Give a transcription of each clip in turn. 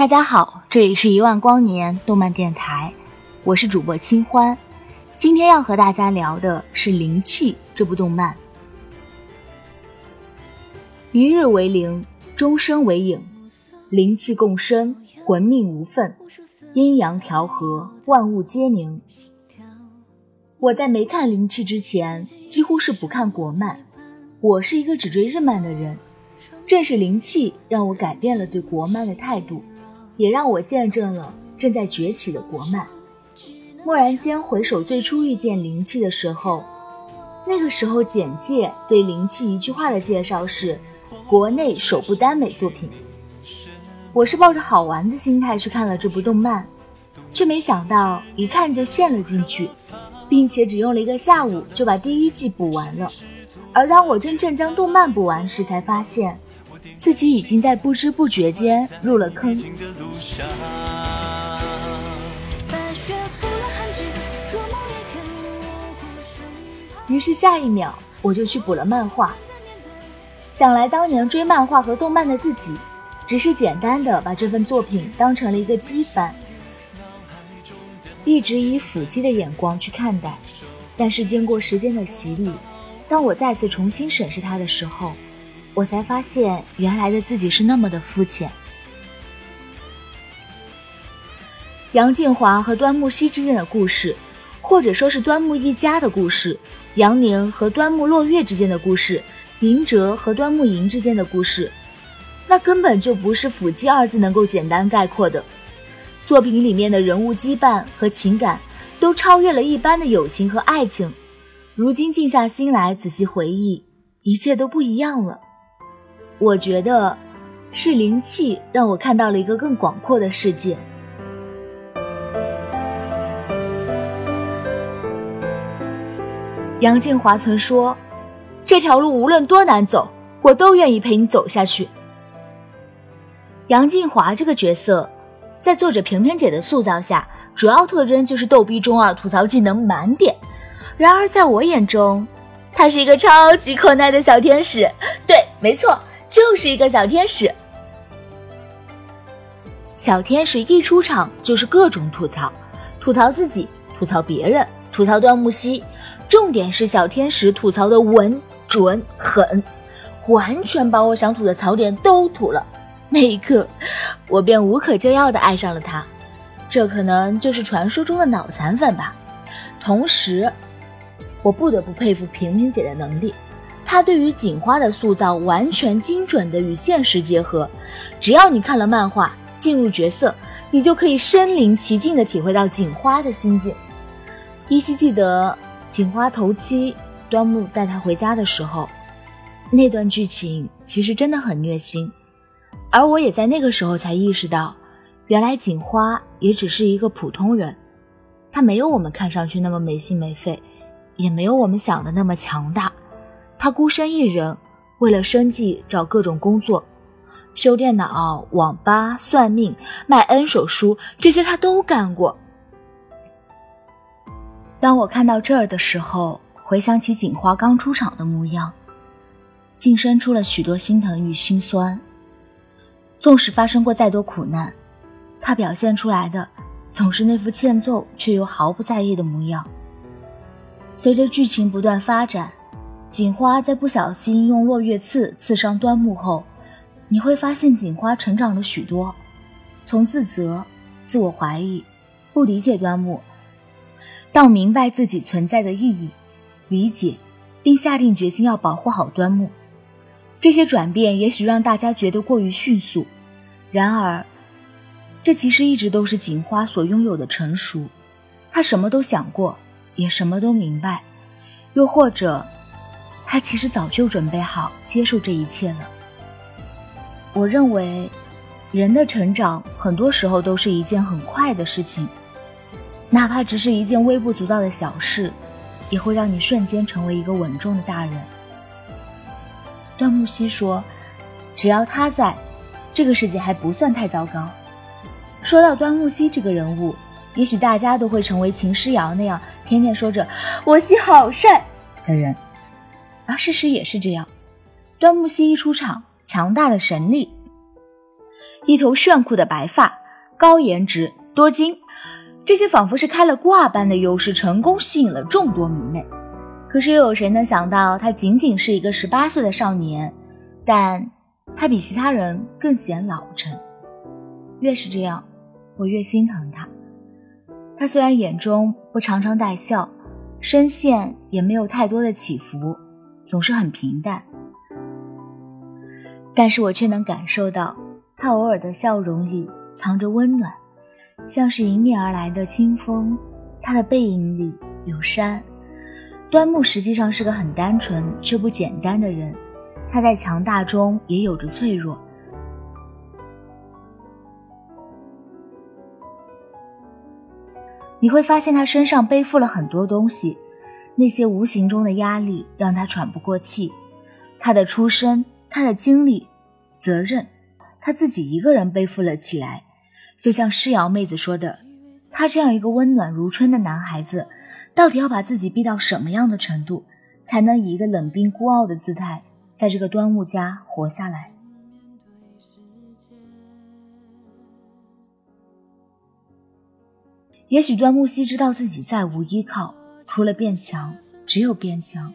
大家好，这里是一万光年动漫电台，我是主播清欢。今天要和大家聊的是《灵气》这部动漫。一日为灵，终生为影，灵气共生，魂命无分，阴阳调和，万物皆宁。我在没看《灵气》之前，几乎是不看国漫，我是一个只追日漫的人。正是《灵气》让我改变了对国漫的态度。也让我见证了正在崛起的国漫。蓦然间回首最初遇见灵气的时候，那个时候简介对灵气一句话的介绍是国内首部耽美作品。我是抱着好玩的心态去看了这部动漫，却没想到一看就陷了进去，并且只用了一个下午就把第一季补完了。而当我真正将动漫补完时，才发现。自己已经在不知不觉间入了坑。于是下一秒我就去补了漫画。想来当年追漫画和动漫的自己，只是简单的把这份作品当成了一个机番，一直以腹肌的眼光去看待。但是经过时间的洗礼，当我再次重新审视它的时候。我才发现，原来的自己是那么的肤浅。杨静华和端木希之间的故事，或者说是端木一家的故事，杨宁和端木落月之间的故事，林哲和端木莹之间的故事，那根本就不是“腹肌”二字能够简单概括的。作品里面的人物羁绊和情感，都超越了一般的友情和爱情。如今静下心来仔细回忆，一切都不一样了。我觉得是灵气让我看到了一个更广阔的世界。杨静华曾说：“这条路无论多难走，我都愿意陪你走下去。”杨静华这个角色，在作者平平姐的塑造下，主要特征就是逗逼中二、吐槽技能满点。然而在我眼中，他是一个超级可爱的小天使。对，没错。就是一个小天使，小天使一出场就是各种吐槽，吐槽自己，吐槽别人，吐槽端木希。重点是小天使吐槽的稳、准、狠，完全把我想吐的槽点都吐了。那一刻，我便无可救药的爱上了他。这可能就是传说中的脑残粉吧。同时，我不得不佩服萍萍姐的能力。他对于警花的塑造完全精准的与现实结合，只要你看了漫画，进入角色，你就可以身临其境的体会到警花的心境。依稀记得警花头七端木带她回家的时候，那段剧情其实真的很虐心，而我也在那个时候才意识到，原来警花也只是一个普通人，她没有我们看上去那么没心没肺，也没有我们想的那么强大。他孤身一人，为了生计找各种工作，修电脑、网吧、算命、卖 N 手书，这些他都干过。当我看到这儿的时候，回想起锦花刚出场的模样，竟生出了许多心疼与心酸。纵使发生过再多苦难，他表现出来的总是那副欠揍却又毫不在意的模样。随着剧情不断发展。锦花在不小心用落月刺刺伤端木后，你会发现锦花成长了许多，从自责、自我怀疑、不理解端木，到明白自己存在的意义，理解，并下定决心要保护好端木。这些转变也许让大家觉得过于迅速，然而，这其实一直都是锦花所拥有的成熟。他什么都想过，也什么都明白，又或者。他其实早就准备好接受这一切了。我认为，人的成长很多时候都是一件很快的事情，哪怕只是一件微不足道的小事，也会让你瞬间成为一个稳重的大人。段木希说：“只要他在，这个世界还不算太糟糕。”说到端木希这个人物，也许大家都会成为秦诗瑶那样天天说着“我心好帅”的人，而事实也是这样。端木希一出场。强大的神力，一头炫酷的白发，高颜值，多金，这些仿佛是开了挂般的优势，成功吸引了众多迷妹。可是又有谁能想到，他仅仅是一个十八岁的少年，但他比其他人更显老成。越是这样，我越心疼他。他虽然眼中不常常带笑，声线也没有太多的起伏，总是很平淡。但是我却能感受到，他偶尔的笑容里藏着温暖，像是迎面而来的清风。他的背影里有山。端木实际上是个很单纯却不简单的人，他在强大中也有着脆弱。你会发现他身上背负了很多东西，那些无形中的压力让他喘不过气。他的出身。他的经历、责任，他自己一个人背负了起来。就像诗瑶妹子说的，他这样一个温暖如春的男孩子，到底要把自己逼到什么样的程度，才能以一个冷冰孤傲的姿态，在这个端木家活下来？也许端木希知道自己再无依靠，除了变强，只有变强。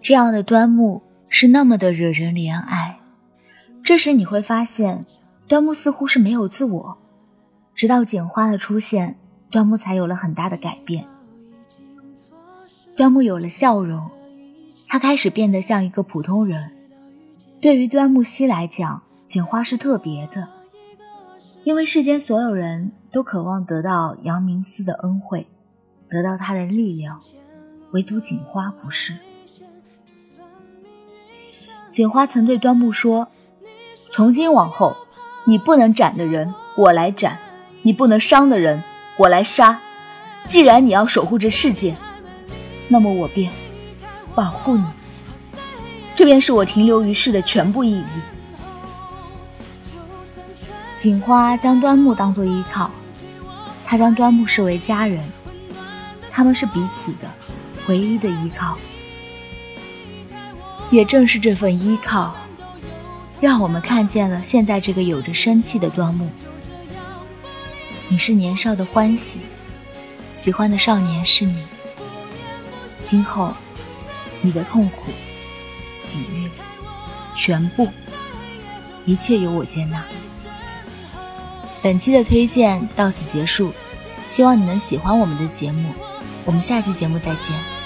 这样的端木。是那么的惹人怜爱，这时你会发现，端木似乎是没有自我。直到简花的出现，端木才有了很大的改变。端木有了笑容，他开始变得像一个普通人。对于端木希来讲，简花是特别的，因为世间所有人都渴望得到杨明思的恩惠，得到他的力量，唯独锦花不是。锦花曾对端木说：“从今往后，你不能斩的人，我来斩；你不能伤的人，我来杀。既然你要守护这世界，那么我便保护你。这便是我停留于世的全部意义。”锦花将端木当作依靠，她将端木视为家人，他们是彼此的唯一的依靠。也正是这份依靠，让我们看见了现在这个有着生气的端木。你是年少的欢喜，喜欢的少年是你。今后，你的痛苦、喜悦，全部，一切由我接纳。本期的推荐到此结束，希望你能喜欢我们的节目。我们下期节目再见。